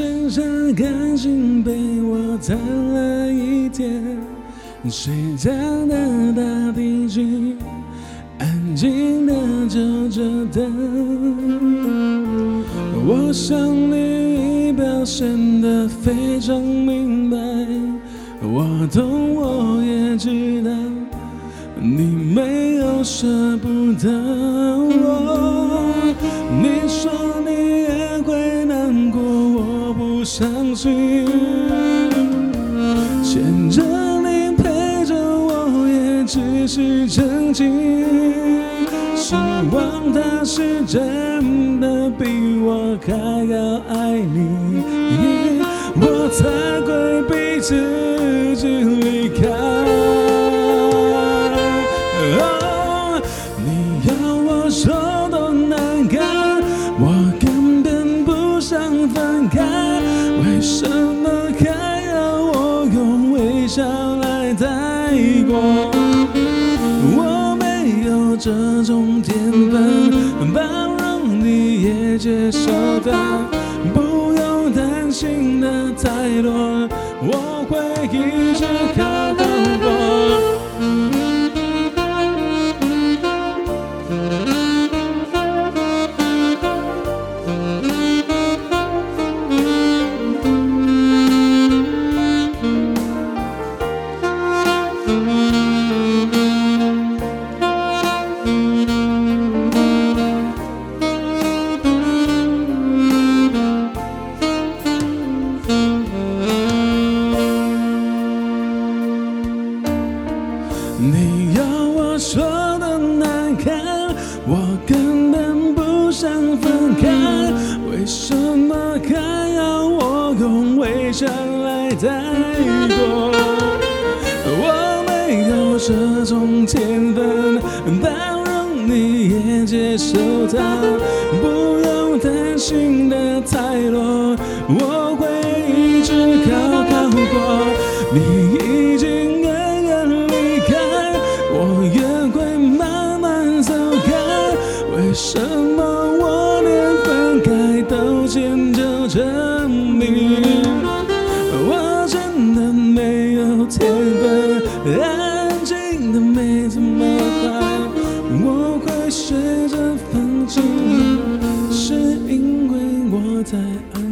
剩下感情被我贪了一天，睡觉的大地鸡安静的就着等。我想你已表现得非常明白，我懂我也知道你没有舍不得我。相信。牵着你陪着我，也只是曾经。希望他是真的比我还要爱你，我才会逼自己这种天分，包容你也接受的，不用担心的太多，我会一直靠再过，我没有这种天分，包容你也接受他，不用担心的太多。我。学着放弃，是因为我在爱。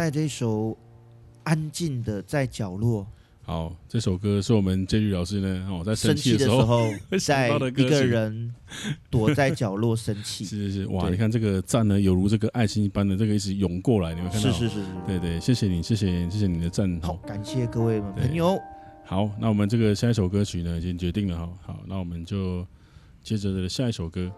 带这一首安静的在角落。好，这首歌是我们 J 律老师呢，哦，在生气的时候，在一个人躲在角落生气。是是是，哇，你看这个赞呢，犹如这个爱心一般的这个一直涌过来，你们看到？是是是是，对对，谢谢你，谢谢谢谢你的赞。好，感谢各位朋友。好，那我们这个下一首歌曲呢，已经决定了哈。好，那我们就接着的下一首歌。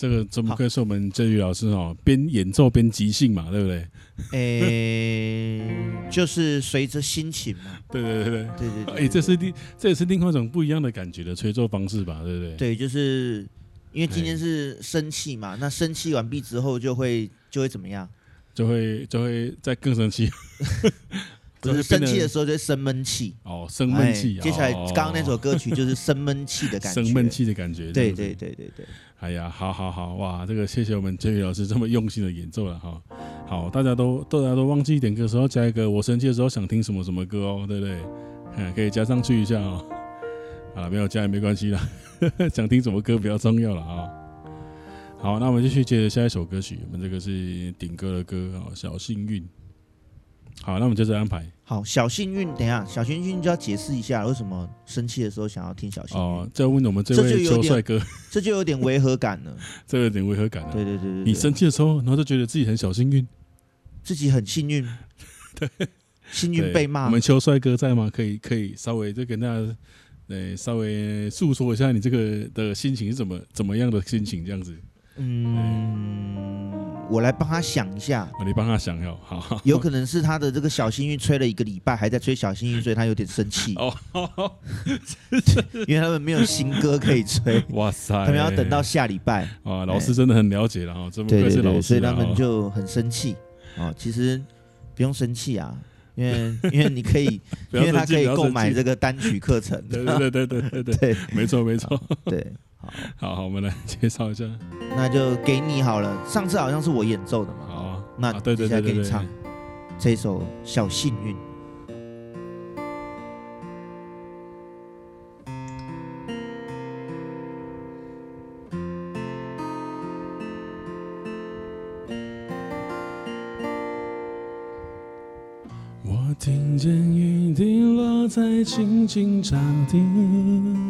这个怎么可以说我们振宇老师哦，边演奏边即兴嘛，对不对？诶、欸，就是随着心情嘛。对对对对对对对。哎，这是另这也是另外一种不一样的感觉的吹奏方式吧，对不对？对，就是因为今天是生气嘛，那生气完毕之后就会就会怎么样？就会就会再更生气。不是生气的时候就会生闷气哦，生闷气。接下来刚刚那首歌曲就是生闷气的感觉，生闷气的感觉。对对对对对。哎呀，好好好，哇，这个谢谢我们振宇老师这么用心的演奏了哈。好，大家都大家都忘记点歌的时候加一个，我生气的时候想听什么什么歌哦，对不对？嗯，可以加上去一下哦。啊，没有加也没关系啦，想听什么歌比较重要了啊。好，那我们继续接着下一首歌曲，我们这个是顶哥的歌啊，小幸运。好，那我们就这安排。好，小幸运，等一下，小幸运就要解释一下为什么生气的时候想要听小幸运。哦，再问我们这位邱帅哥，这就有点违和感了。这有点违和感了。对对对对，你生气的时候，然后就觉得自己很小幸运，自己很幸运。对，幸运被骂。我们邱帅哥在吗？可以可以稍微就跟大家，呃，稍微诉说一下你这个的心情是怎么怎么样的心情这样子。嗯，我来帮他想一下。你帮他想要好，有可能是他的这个小幸运吹了一个礼拜，还在吹小幸运，所以他有点生气。哦，因为他们没有新歌可以吹。哇塞，他们要等到下礼拜。啊，老师真的很了解了哈，这么对对对，所以他们就很生气。哦，其实不用生气啊，因为 因为你可以，因为他可以购买这个单曲课程。对对对对对对，没错没错，对。好好，我们来介绍一下。那就给你好了。上次好像是我演奏的嘛。好、啊，那对对对，给你唱这首《小幸运》。我听见雨滴落在青青草地。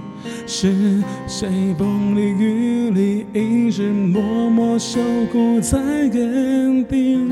是谁风里雨里一直默默守护在原地？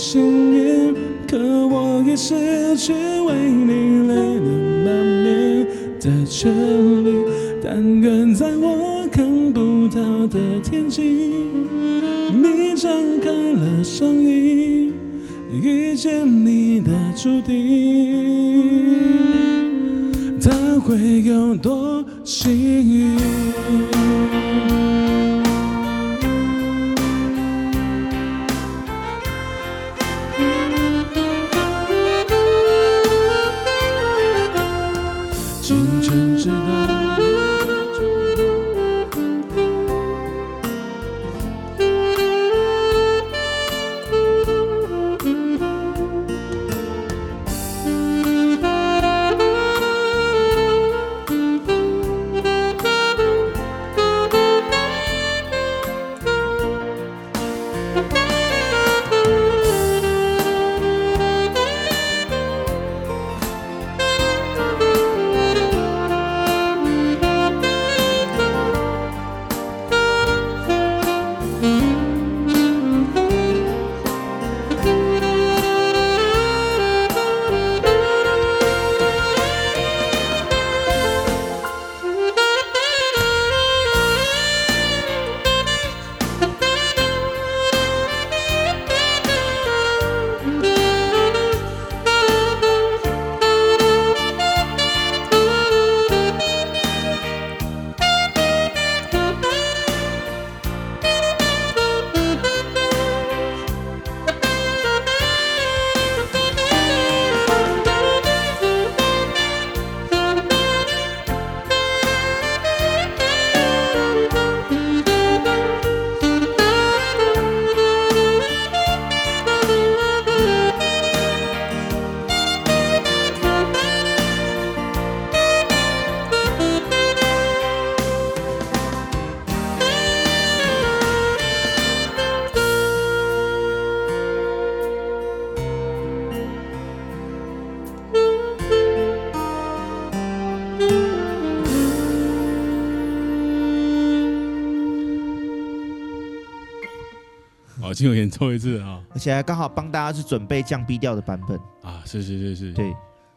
幸运，可我已失去为你泪流满面的权利。但愿在我看不到的天际，你张开了双翼，遇见你的注定。他会有多幸运？演奏一次啊，而且还刚好帮大家是准备降 B 调的版本啊，是是是是，对。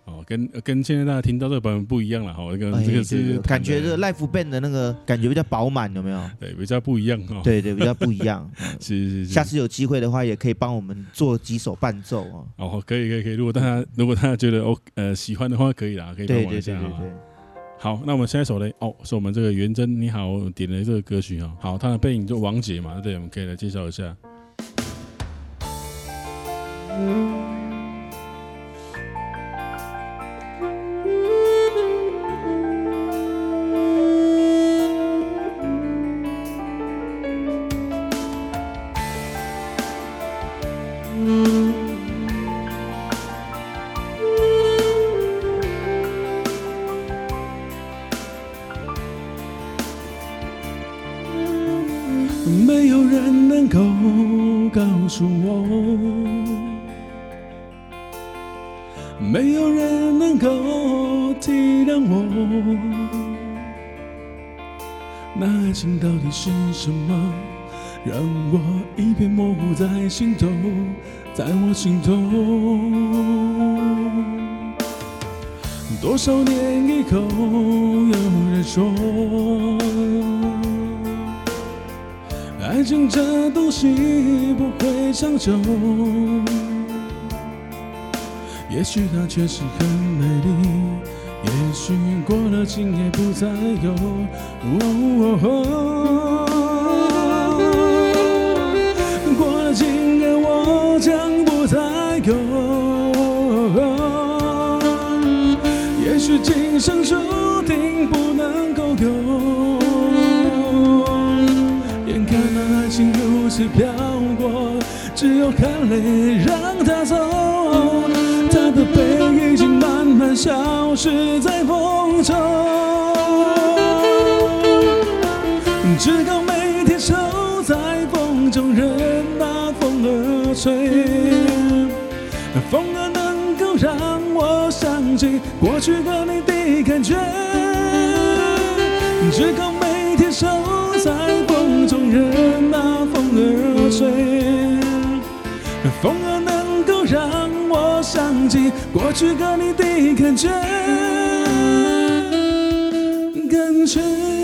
哦，跟跟现在大家听到这个版本不一样了哈，这个这个是感觉这个 Life band 的那个感觉比较饱满，有没有？对，比较不一样哈。对对，比较不一样。是是是。下次有机会的话，也可以帮我们做几首伴奏哦。哦，可以可以可以。如果大家如果大家觉得哦呃喜欢的话，可以啦，可以帮我一下哈。好，那我们下一首呢？哦，是我们这个元真你好点的这个歌曲哦。好，他的背影就王杰嘛，对，我们可以来介绍一下。Mm-hmm. 那爱情到底是什么让我一片模糊在心头，在我心头。多少年以后，有人说，爱情这东西不会长久。也许它确实很美丽。也许过了今夜不再有哦，过了今夜我将不再有。也许今生注定不能够有，眼看那爱情如此飘过，只有含泪让它走。他的背影已经慢慢消是在风中，只好每天守在风中，任那风儿吹。风儿能够让我想起过去和你的感觉，只好每天守在风中，任那风儿吹。风儿想起过去和你的感觉，感觉。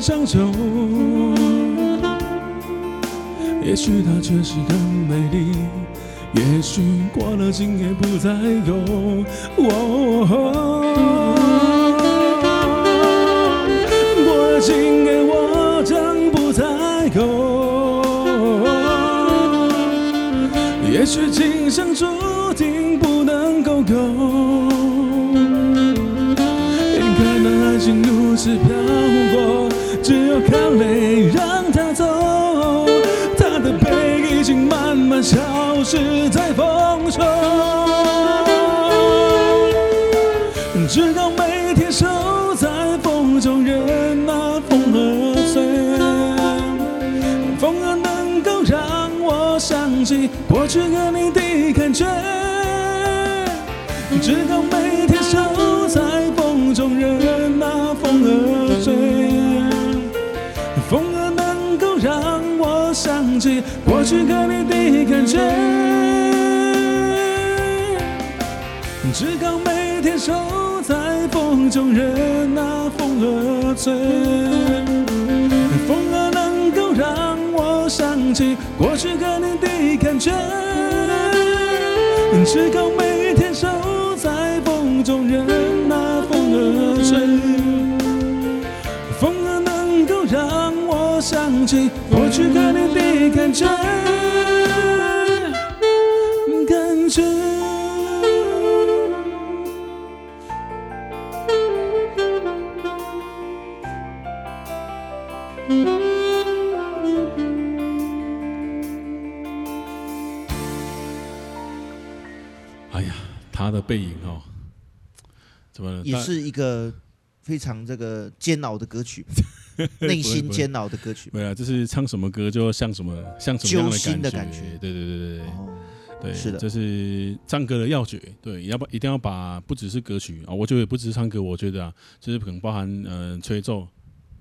相守也许它确实很美丽，也许过了今夜不再有。过了今夜我将不再有。也许今生是在风中，只好每天守在风中，任那风儿吹。风儿能够让我想起过去和你的感觉，只好每天守在风中，任那风儿吹。风儿能够让想起过去和你的感觉，只好每天守在风中，任那风儿吹。风儿能够让我想起过去和你的感觉，只好起我去看你的感觉，感觉。哎呀，他的背影哦，怎么？也是一个非常这个煎熬的歌曲，内心煎熬的歌曲。对啊，就是唱什么歌就像什么，像什么样的感觉。对对对对对，哦、对，是的，这是唱歌的要诀。对，要不一定要把不只是歌曲啊，我觉得也不只是唱歌，我觉得啊，就是可能包含嗯、呃、吹奏、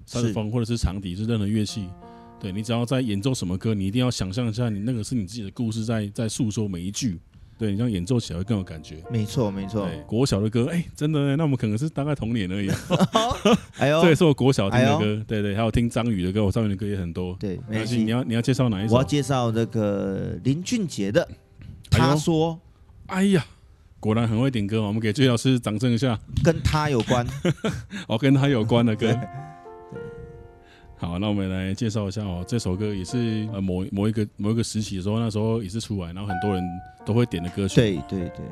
萨克风或者是长笛，是任何乐器。对，你只要在演奏什么歌，你一定要想象一下，你那个是你自己的故事在在诉说每一句。对，你这样演奏起来会更有感觉。没错，没错。国小的歌，哎，真的，那我们可能是大概童年而已。哎呦，这也是我国小听的歌。对对，还有听张宇的歌，我张宇的歌也很多。对，没关系。你要你要介绍哪一首？我要介绍这个林俊杰的。他说：“哎呀，果然很会点歌。我们给最老师掌声一下。跟他有关，哦，跟他有关的歌。”好，那我们来介绍一下哦。这首歌也是呃某某一个某一个时期的时候，那时候也是出来，然后很多人都会点的歌曲。对对对。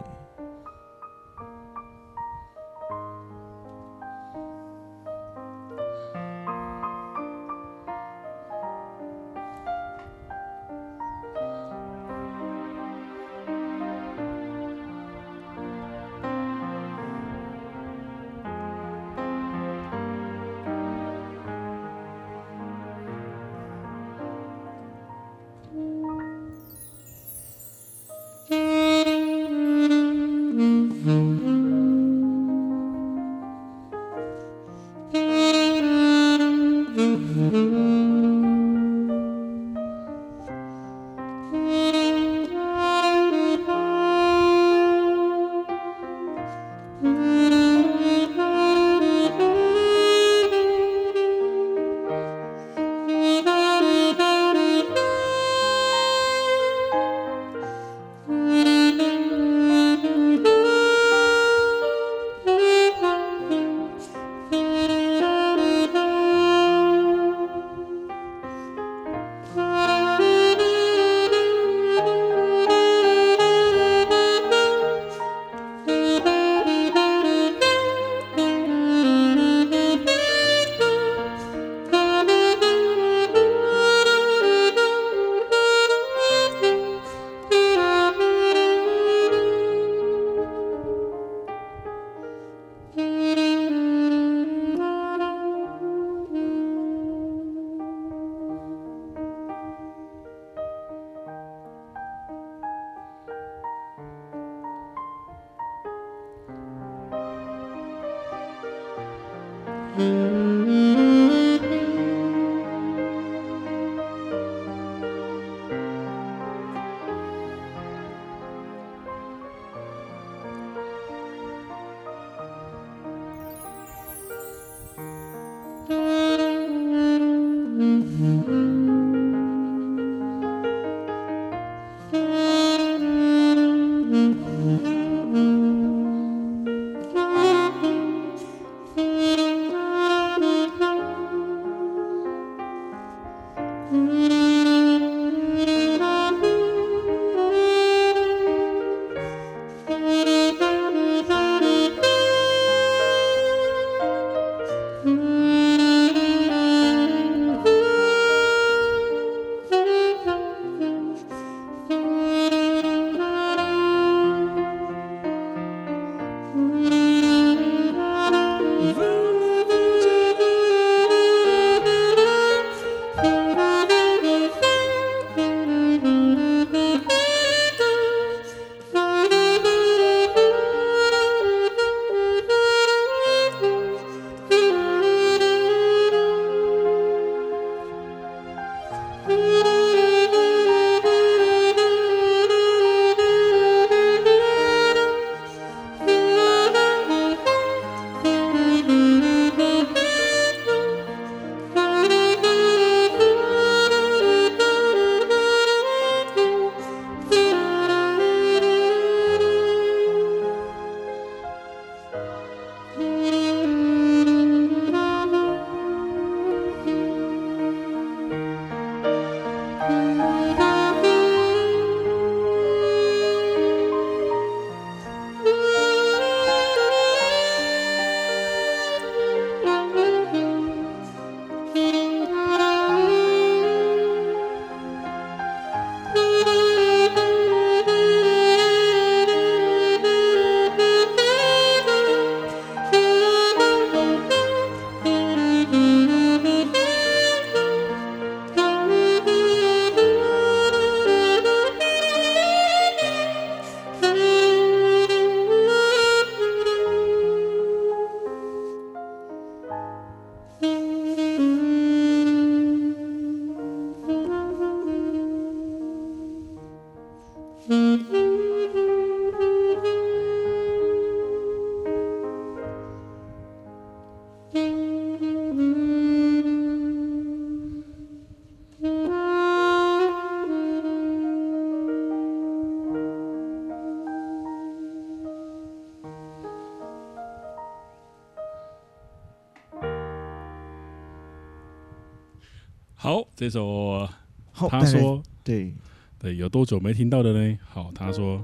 好，这首，他说对对，有多久没听到的呢？好，他说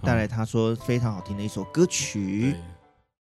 带来他说非常好听的一首歌曲。